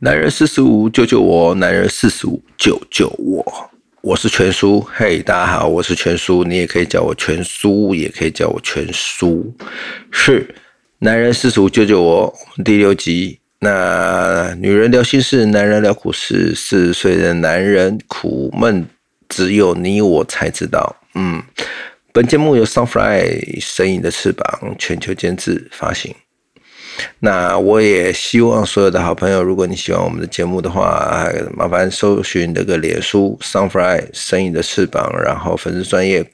男人四十五，救救我！男人四十五，救救我！我是全叔，嘿，大家好，我是全叔，你也可以叫我全叔，也可以叫我全叔。是男人四十五，救救我！第六集，那女人聊心事，男人聊苦事，四十岁的男人苦闷，只有你我才知道。嗯，本节目由 Sunfly 声音的翅膀全球监制发行。那我也希望所有的好朋友，如果你喜欢我们的节目的话，麻烦搜寻这个脸书 Sunfly 声音的翅膀，然后粉丝专业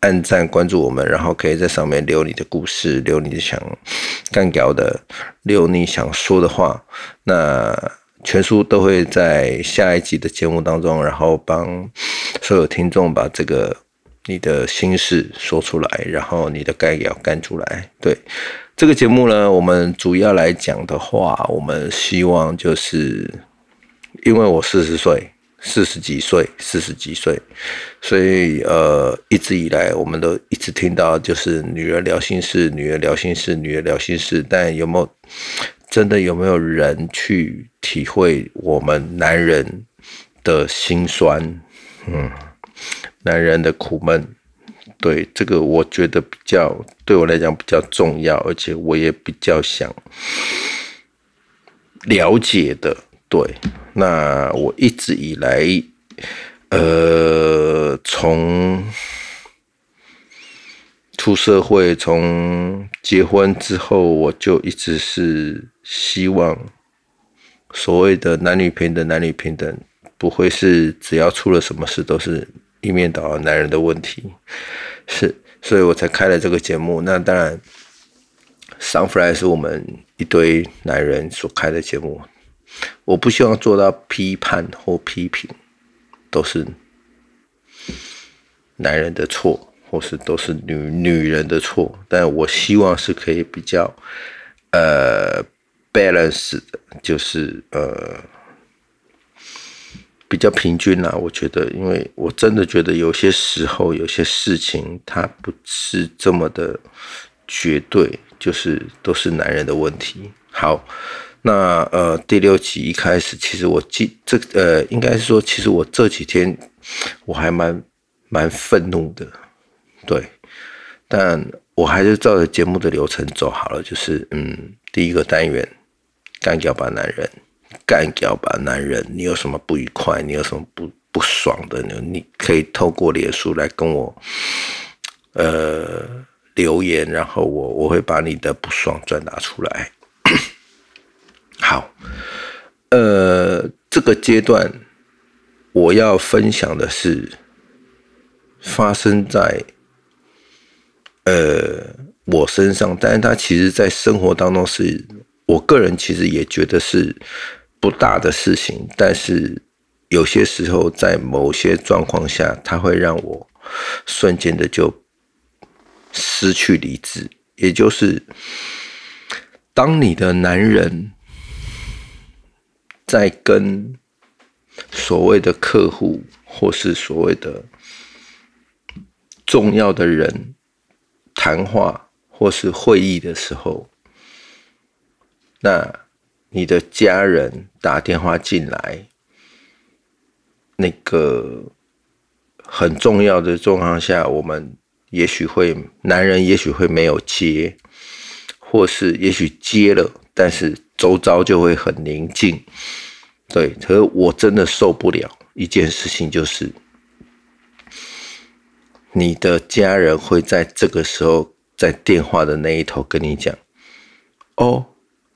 按赞关注我们，然后可以在上面留你的故事，留你想干掉的，留你想说的话。那全书都会在下一集的节目当中，然后帮所有听众把这个你的心事说出来，然后你的该要干出来，对。这个节目呢，我们主要来讲的话，我们希望就是，因为我四十岁，四十几岁，四十几岁，所以呃，一直以来我们都一直听到就是女人聊心事，女人聊心事，女人聊心事，但有没有真的有没有人去体会我们男人的心酸？嗯，男人的苦闷。对这个，我觉得比较对我来讲比较重要，而且我也比较想了解的。对，那我一直以来，呃，从出社会，从结婚之后，我就一直是希望所谓的男女平等，男女平等不会是只要出了什么事都是一面倒男人的问题。是，所以我才开了这个节目。那当然，Sunfly 是我们一堆男人所开的节目。我不希望做到批判或批评，都是男人的错，或是都是女女人的错。但我希望是可以比较呃 balance 的，就是呃。比较平均啦，我觉得，因为我真的觉得有些时候有些事情它不是这么的绝对，就是都是男人的问题。好，那呃第六集一开始，其实我记这呃应该是说，其实我这几天我还蛮蛮愤怒的，对，但我还是照着节目的流程走好了，就是嗯第一个单元干掉吧男人。干掉吧，男人！你有什么不愉快？你有什么不不爽的呢？你可以透过脸书来跟我，呃，留言，然后我我会把你的不爽转达出来。好，呃，这个阶段我要分享的是发生在呃我身上，但是它其实在生活当中是我个人其实也觉得是。不大的事情，但是有些时候在某些状况下，它会让我瞬间的就失去理智。也就是，当你的男人在跟所谓的客户或是所谓的重要的人谈话或是会议的时候，那。你的家人打电话进来，那个很重要的状况下，我们也许会男人也许会没有接，或是也许接了，但是周遭就会很宁静。对，可是我真的受不了一件事情，就是你的家人会在这个时候在电话的那一头跟你讲：“哦。”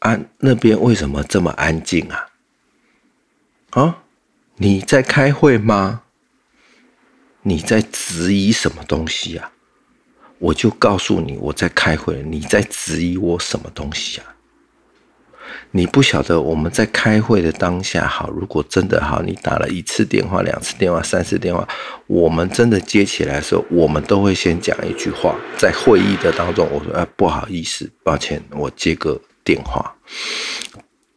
啊，那边为什么这么安静啊？啊，你在开会吗？你在质疑什么东西啊？我就告诉你，我在开会。你在质疑我什么东西啊？你不晓得我们在开会的当下，好，如果真的好，你打了一次电话、两次电话、三次电话，我们真的接起来的时候，我们都会先讲一句话，在会议的当中，我说：“啊，不好意思，抱歉，我接个。”电话，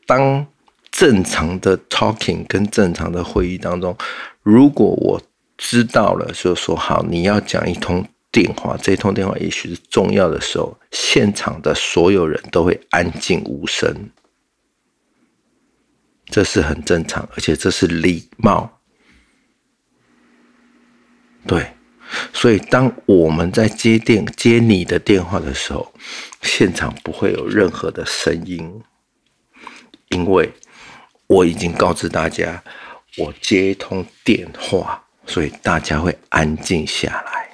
当正常的 talking 跟正常的会议当中，如果我知道了，就说好，你要讲一通电话，这通电话也许是重要的时候，现场的所有人都会安静无声。这是很正常，而且这是礼貌。对，所以当我们在接电接你的电话的时候，现场不会有任何的声音，因为我已经告知大家，我接通电话，所以大家会安静下来。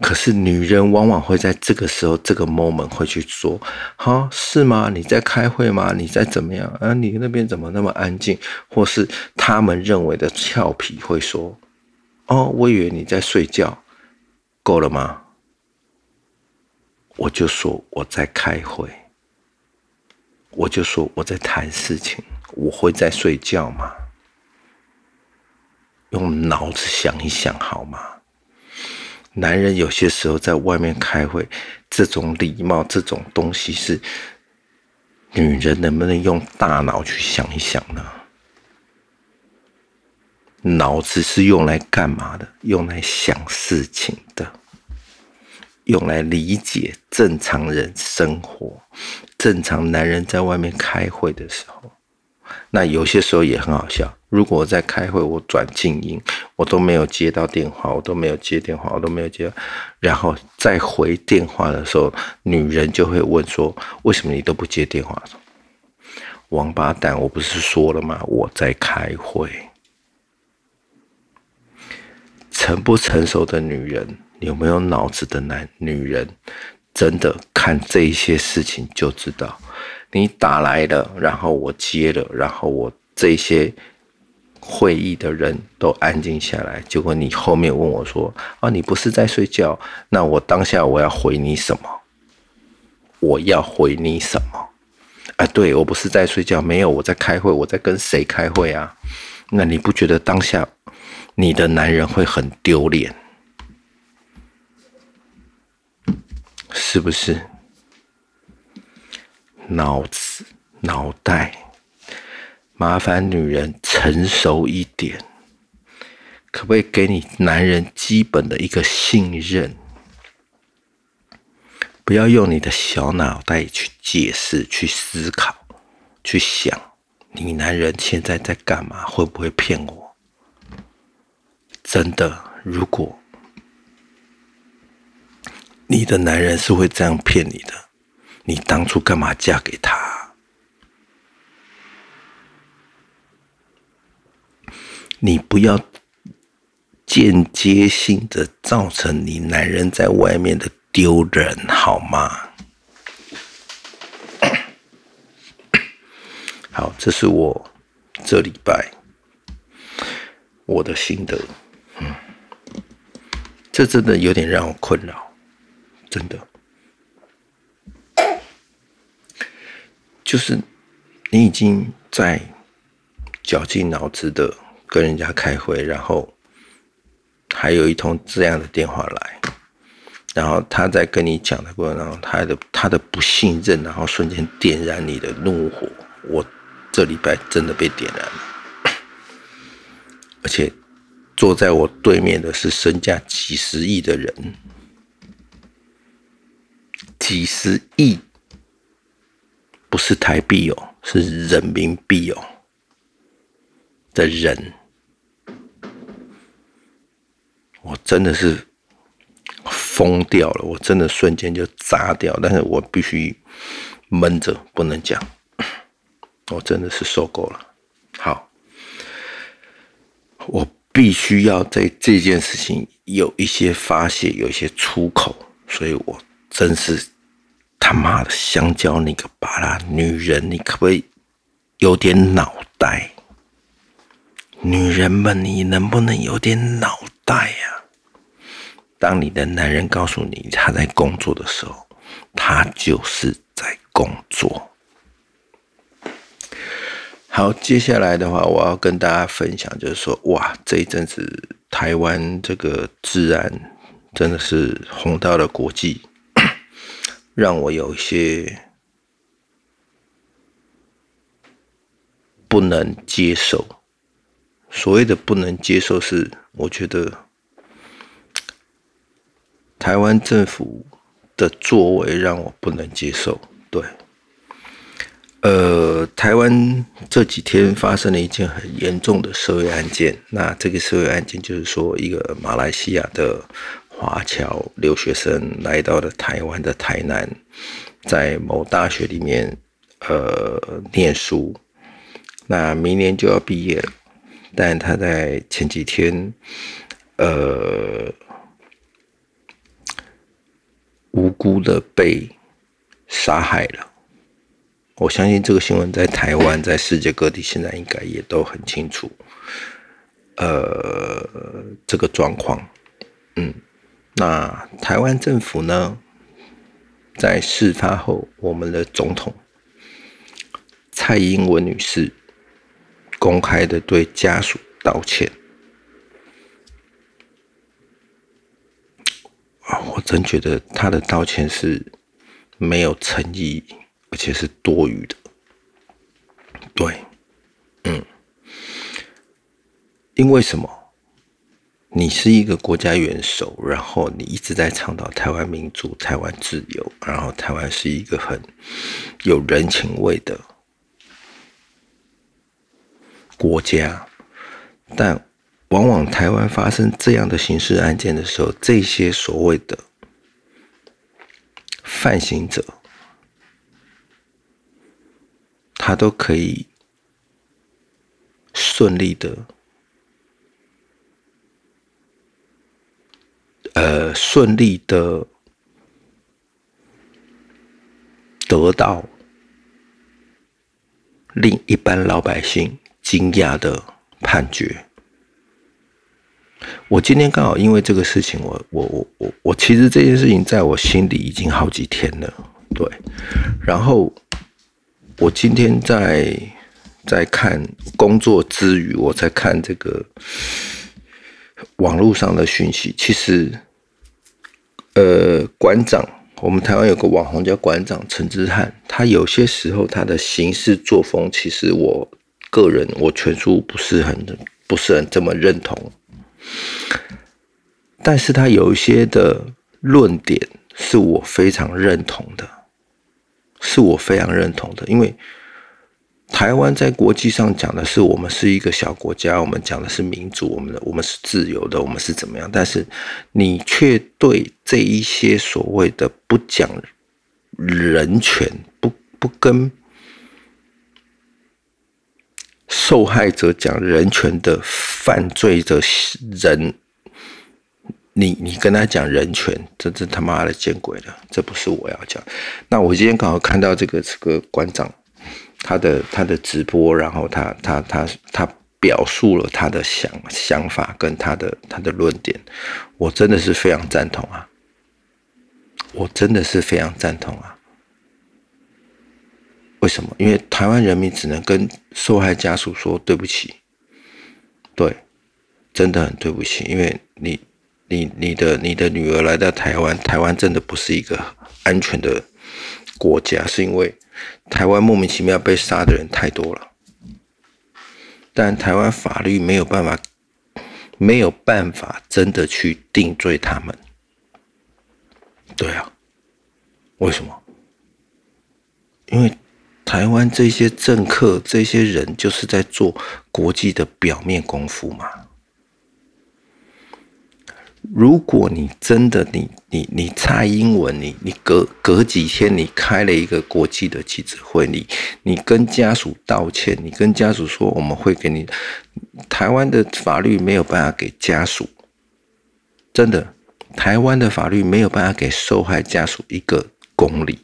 可是女人往往会在这个时候，这个 moment 会去说：“哈，是吗？你在开会吗？你在怎么样？啊，你那边怎么那么安静？”或是他们认为的俏皮会说：“哦，我以为你在睡觉，够了吗？”我就说我在开会，我就说我在谈事情，我会在睡觉吗？用脑子想一想好吗？男人有些时候在外面开会，这种礼貌这种东西是女人能不能用大脑去想一想呢？脑子是用来干嘛的？用来想事情的，用来理解正常人生活。正常男人在外面开会的时候，那有些时候也很好笑。如果我在开会，我转静音，我都没有接到电话，我都没有接电话，我都没有接，然后再回电话的时候，女人就会问说：“为什么你都不接电话？”王八蛋，我不是说了吗？我在开会。成不成熟的女人，有没有脑子的男女人，真的看这些事情就知道，你打来了，然后我接了，然后我这些。会议的人都安静下来，结果你后面问我说：“啊，你不是在睡觉？那我当下我要回你什么？我要回你什么？啊，对我不是在睡觉，没有，我在开会，我在跟谁开会啊？那你不觉得当下你的男人会很丢脸？是不是？脑子，脑袋。”麻烦女人成熟一点，可不可以给你男人基本的一个信任？不要用你的小脑袋去解释、去思考、去想，你男人现在在干嘛？会不会骗我？真的，如果你的男人是会这样骗你的，你当初干嘛嫁给他？你不要间接性的造成你男人在外面的丢人，好吗？好，这是我这礼拜我的心得。嗯，这真的有点让我困扰，真的，就是你已经在绞尽脑汁的。跟人家开会，然后还有一通这样的电话来，然后他在跟你讲的过程当中，他的他的不信任，然后瞬间点燃你的怒火。我这礼拜真的被点燃了，而且坐在我对面的是身价几十亿的人，几十亿不是台币哦，是人民币哦的人。我真的是疯掉了，我真的瞬间就炸掉，但是我必须闷着不能讲，我真的是受够了。好，我必须要在这件事情有一些发泄，有一些出口，所以我真是他妈的香蕉你个巴拉女人，你可不可以有点脑袋？女人们，你能不能有点脑袋呀？当你的男人告诉你他在工作的时候，他就是在工作。好，接下来的话，我要跟大家分享，就是说，哇，这一阵子台湾这个治安真的是红到了国际，让我有些不能接受。所谓的不能接受，是我觉得台湾政府的作为让我不能接受。对，呃，台湾这几天发生了一件很严重的社会案件。那这个社会案件就是说，一个马来西亚的华侨留学生来到了台湾的台南，在某大学里面呃念书。那明年就要毕业了，但他在前几天呃无辜的被杀害了。我相信这个新闻在台湾，在世界各地现在应该也都很清楚，呃，这个状况，嗯，那台湾政府呢，在事发后，我们的总统蔡英文女士公开的对家属道歉，啊，我真觉得她的道歉是没有诚意。而且是多余的，对，嗯，因为什么？你是一个国家元首，然后你一直在倡导台湾民主、台湾自由，然后台湾是一个很有人情味的国家，但往往台湾发生这样的刑事案件的时候，这些所谓的犯行者。他都可以顺利的，呃，顺利的得到令一般老百姓惊讶的判决。我今天刚好因为这个事情，我我我我我其实这件事情在我心里已经好几天了，对，然后。我今天在在看工作之余，我在看这个网络上的讯息。其实，呃，馆长，我们台湾有个网红叫馆长陈之汉，他有些时候他的行事作风，其实我个人我全书不是很不是很这么认同，但是他有一些的论点是我非常认同的。是我非常认同的，因为台湾在国际上讲的是我们是一个小国家，我们讲的是民主，我们的我们是自由的，我们是怎么样？但是你却对这一些所谓的不讲人权、不不跟受害者讲人权的犯罪的人。你你跟他讲人权，这这他妈的见鬼了！这不是我要讲。那我今天刚好看到这个这个馆长，他的他的直播，然后他他他他表述了他的想想法跟他的他的论点，我真的是非常赞同啊！我真的是非常赞同啊！为什么？因为台湾人民只能跟受害家属说对不起，对，真的很对不起，因为你。你你的你的女儿来到台湾，台湾真的不是一个安全的国家，是因为台湾莫名其妙被杀的人太多了。但台湾法律没有办法，没有办法真的去定罪他们。对啊，为什么？因为台湾这些政客、这些人就是在做国际的表面功夫嘛。如果你真的你你你蔡英文，你你隔隔几天你开了一个国际的记者会，你你跟家属道歉，你跟家属说我们会给你，台湾的法律没有办法给家属，真的，台湾的法律没有办法给受害家属一个公理。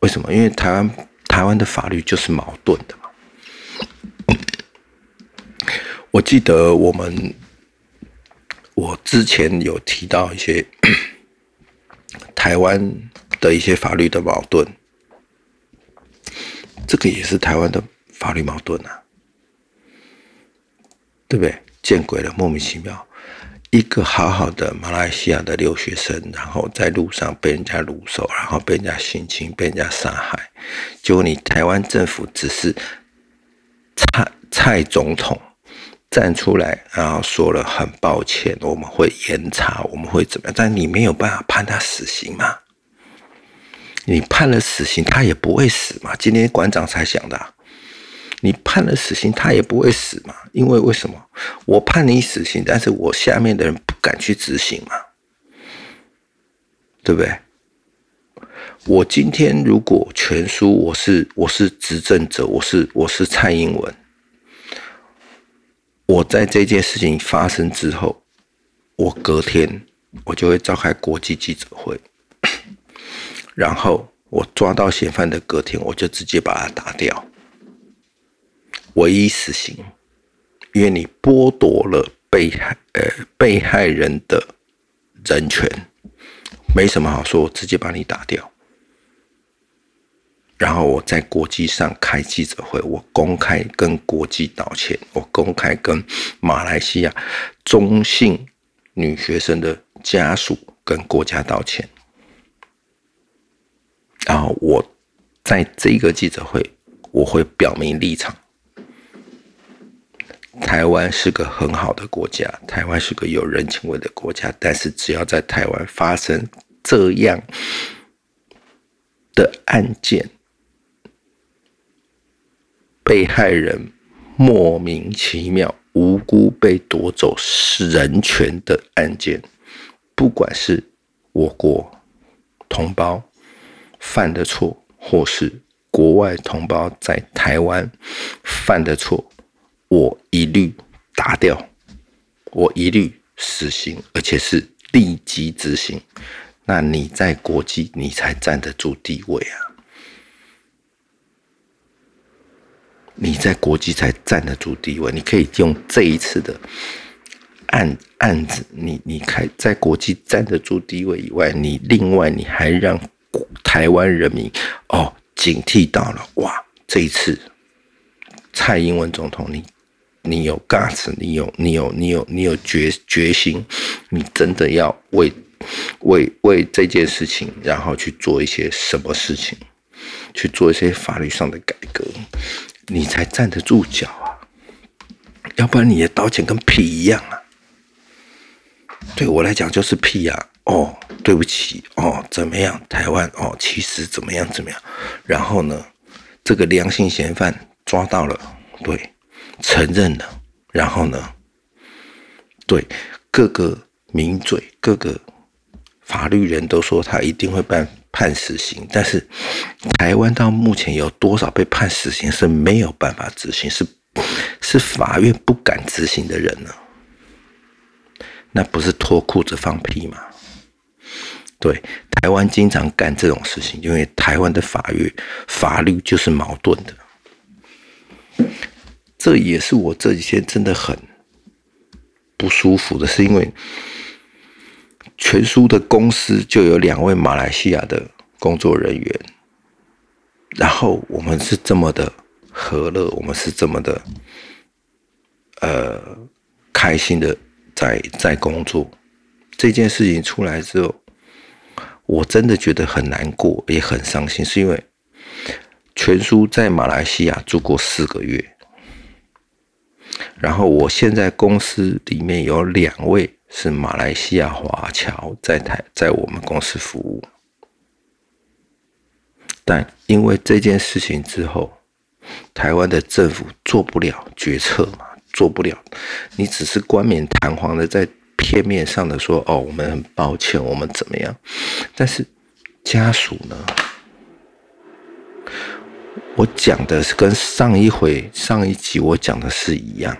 为什么？因为台湾台湾的法律就是矛盾的嘛。我记得我们。我之前有提到一些 台湾的一些法律的矛盾，这个也是台湾的法律矛盾啊，对不对？见鬼了，莫名其妙，一个好好的马来西亚的留学生，然后在路上被人家掳走，然后被人家性侵，被人家杀害，结果你台湾政府只是蔡蔡总统。站出来，然后说了很抱歉，我们会严查，我们会怎么样？但你没有办法判他死刑嘛？你判了死刑，他也不会死嘛。今天馆长才想的，你判了死刑，他也不会死嘛。因为为什么？我判你死刑，但是我下面的人不敢去执行嘛，对不对？我今天如果全输，我是我是执政者，我是我是蔡英文，我在这件事情发生之后，我隔天我就会召开国际记者会。然后我抓到嫌犯的隔天，我就直接把他打掉，唯一死刑，因为你剥夺了被害呃被害人的人权，没什么好说，我直接把你打掉。然后我在国际上开记者会，我公开跟国际道歉，我公开跟马来西亚中性女学生的家属跟国家道歉。然后我在这个记者会，我会表明立场。台湾是个很好的国家，台湾是个有人情味的国家。但是只要在台湾发生这样的案件，被害人莫名其妙无辜被夺走人权的案件，不管是我国同胞。犯的错，或是国外同胞在台湾犯的错，我一律打掉，我一律死刑，而且是立即执行。那你在国际，你才站得住地位啊！你在国际才站得住地位。你可以用这一次的案案子，你你开在国际站得住地位以外，你另外你还让。台湾人民哦，警惕到了哇！这一次蔡英文总统，你你有 gas，你有你有你有你有决决心，你真的要为为为这件事情，然后去做一些什么事情，去做一些法律上的改革，你才站得住脚啊！要不然你的道歉跟屁一样啊！对我来讲就是屁啊！哦，对不起，哦，怎么样？台湾哦，其实怎么样怎么样？然后呢，这个良性嫌犯抓到了，对，承认了。然后呢，对各个名嘴、各个法律人都说他一定会办判死刑。但是台湾到目前有多少被判死刑是没有办法执行，是是法院不敢执行的人呢？那不是脱裤子放屁吗？对，台湾经常干这种事情，因为台湾的法律法律就是矛盾的。这也是我这几天真的很不舒服的，是因为全书的公司就有两位马来西亚的工作人员，然后我们是这么的和乐，我们是这么的呃开心的在在工作。这件事情出来之后。我真的觉得很难过，也很伤心，是因为全书在马来西亚住过四个月，然后我现在公司里面有两位是马来西亚华侨在台在我们公司服务，但因为这件事情之后，台湾的政府做不了决策嘛，做不了，你只是冠冕堂皇的在。片面上的说，哦，我们很抱歉，我们怎么样？但是家属呢？我讲的是跟上一回、上一集我讲的是一样。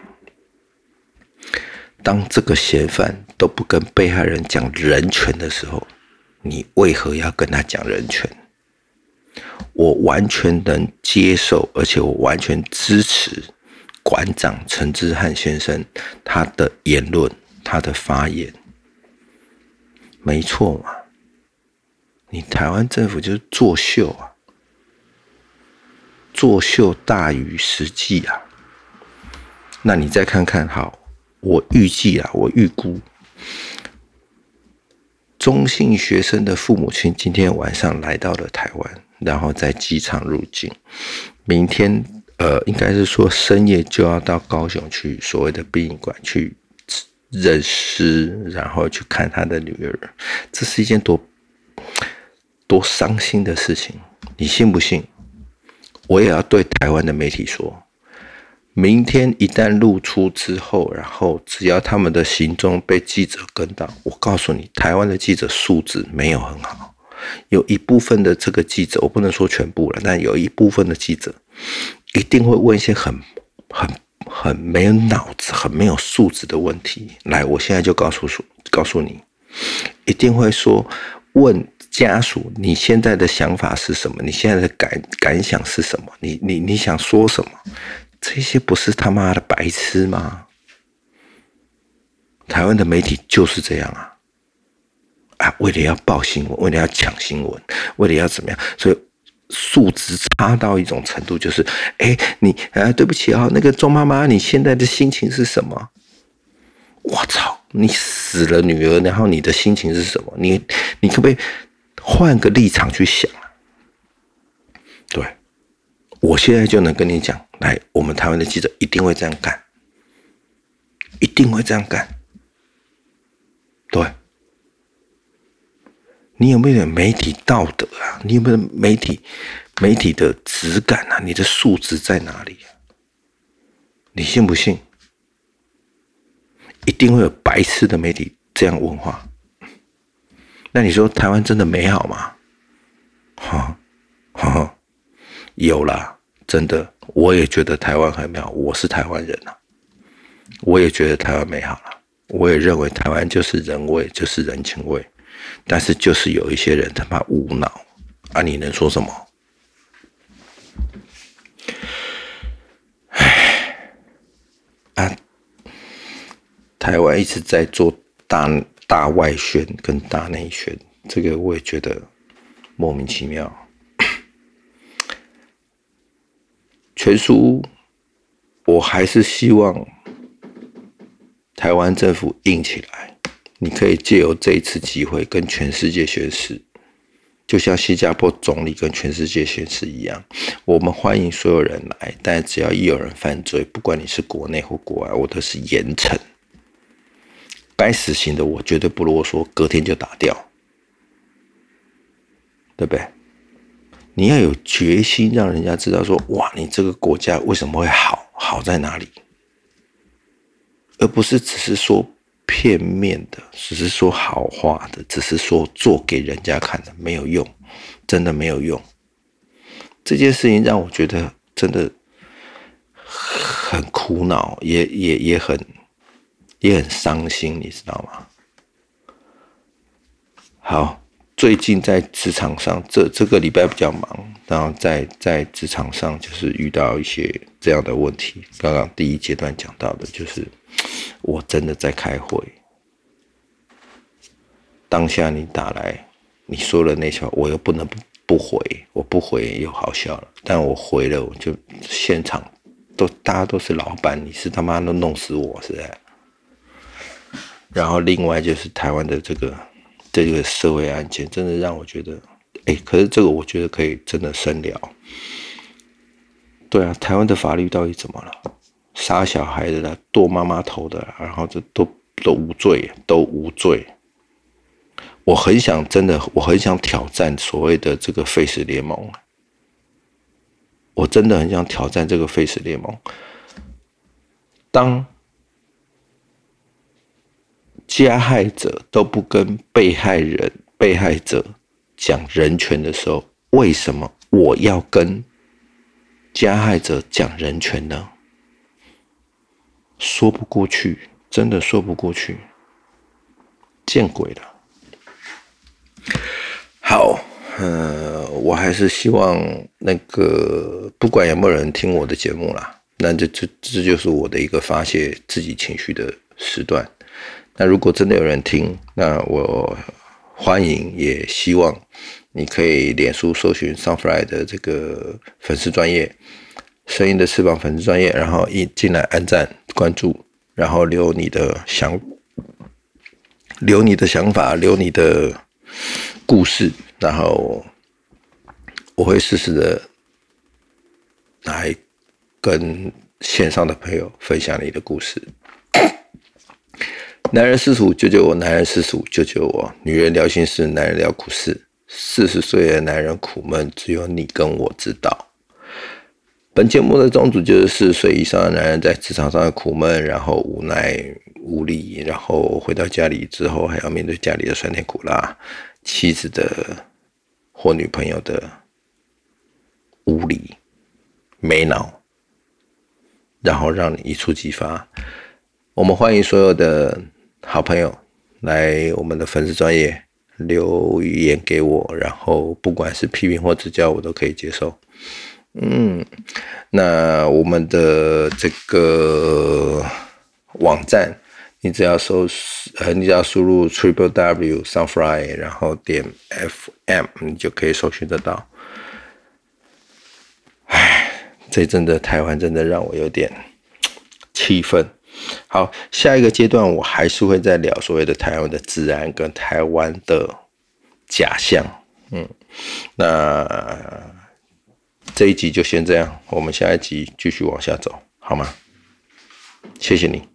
当这个嫌犯都不跟被害人讲人权的时候，你为何要跟他讲人权？我完全能接受，而且我完全支持馆长陈志汉先生他的言论。他的发言没错嘛？你台湾政府就是作秀啊，作秀大于实际啊。那你再看看，好，我预计啊，我预估，中性学生的父母亲今天晚上来到了台湾，然后在机场入境，明天呃，应该是说深夜就要到高雄去所谓的殡仪馆去。认尸，然后去看他的女儿，这是一件多多伤心的事情，你信不信？我也要对台湾的媒体说，明天一旦露出之后，然后只要他们的行踪被记者跟到，我告诉你，台湾的记者素质没有很好，有一部分的这个记者，我不能说全部了，但有一部分的记者一定会问一些很很很没有脑子、很没有素质的问题。来，我现在就告诉说，告诉你，一定会说问。家属，你现在的想法是什么？你现在的感感想是什么？你你你想说什么？这些不是他妈的白痴吗？台湾的媒体就是这样啊！啊，为了要报新闻，为了要抢新闻，为了要怎么样？所以素质差到一种程度，就是，哎，你啊，对不起啊，那个周妈妈，你现在的心情是什么？我操，你死了女儿，然后你的心情是什么？你你可不可以？换个立场去想，我现在就能跟你讲，来，我们台湾的记者一定会这样干，一定会这样干，对，你有没有点媒体道德啊？你有没有媒体媒体的质感啊？你的素质在哪里？你信不信？一定会有白痴的媒体这样问话。那你说台湾真的美好吗？哈，哈，有啦，真的，我也觉得台湾很美好。我是台湾人呐，我也觉得台湾美好了。我也认为台湾就是人味，就是人情味。但是就是有一些人他妈无脑啊！你能说什么？唉，啊，台湾一直在做大。大外宣跟大内宣，这个我也觉得莫名其妙。全书，我还是希望台湾政府硬起来。你可以借由这一次机会跟全世界宣誓，就像新加坡总理跟全世界宣誓一样，我们欢迎所有人来，但只要一有人犯罪，不管你是国内或国外，我都是严惩。该死刑的我绝对不啰嗦，隔天就打掉，对不对？你要有决心，让人家知道说，哇，你这个国家为什么会好？好在哪里？而不是只是说片面的，只是说好话的，只是说做给人家看的，没有用，真的没有用。这件事情让我觉得真的很苦恼，也也也很。也很伤心，你知道吗？好，最近在职场上，这这个礼拜比较忙，然后在在职场上就是遇到一些这样的问题。刚刚第一阶段讲到的，就是我真的在开会，当下你打来，你说了那些话，我又不能不不回，我不回又好笑了，但我回了，我就现场都大家都是老板，你是他妈都弄死我，是在。然后另外就是台湾的这个这个社会案件，真的让我觉得，哎，可是这个我觉得可以真的深聊。对啊，台湾的法律到底怎么了？杀小孩的啦，剁妈妈头的，然后这都都无罪，都无罪。我很想真的，我很想挑战所谓的这个 Face 联盟。我真的很想挑战这个 Face 联盟。当。加害者都不跟被害人、被害者讲人权的时候，为什么我要跟加害者讲人权呢？说不过去，真的说不过去，见鬼了！好，呃，我还是希望那个不管有没有人听我的节目啦，那这这这就是我的一个发泄自己情绪的时段。那如果真的有人听，那我欢迎，也希望你可以脸书搜寻 Sunfly 的这个粉丝专业，声音的翅膀粉丝专业，然后一进来按赞关注，然后留你的想，留你的想法，留你的故事，然后我会适时的来跟线上的朋友分享你的故事。男人四十五救救我，男人四十五救救我。女人聊心事，男人聊苦事。四十岁的男人苦闷，只有你跟我知道。本节目的宗旨就是四十岁以上的男人在职场上的苦闷，然后无奈无力，然后回到家里之后还要面对家里的酸甜苦辣，妻子的或女朋友的无理没脑，然后让你一触即发。我们欢迎所有的好朋友来我们的粉丝专业。留言给我，然后不管是批评或指教，我都可以接受。嗯，那我们的这个网站，你只要搜，呃，你只要输入 triple w sunfly，然后点 fm，你就可以搜寻得到。唉，这真的台湾真的让我有点气愤。好，下一个阶段我还是会再聊所谓的台湾的治安跟台湾的假象。嗯，那这一集就先这样，我们下一集继续往下走，好吗？谢谢你。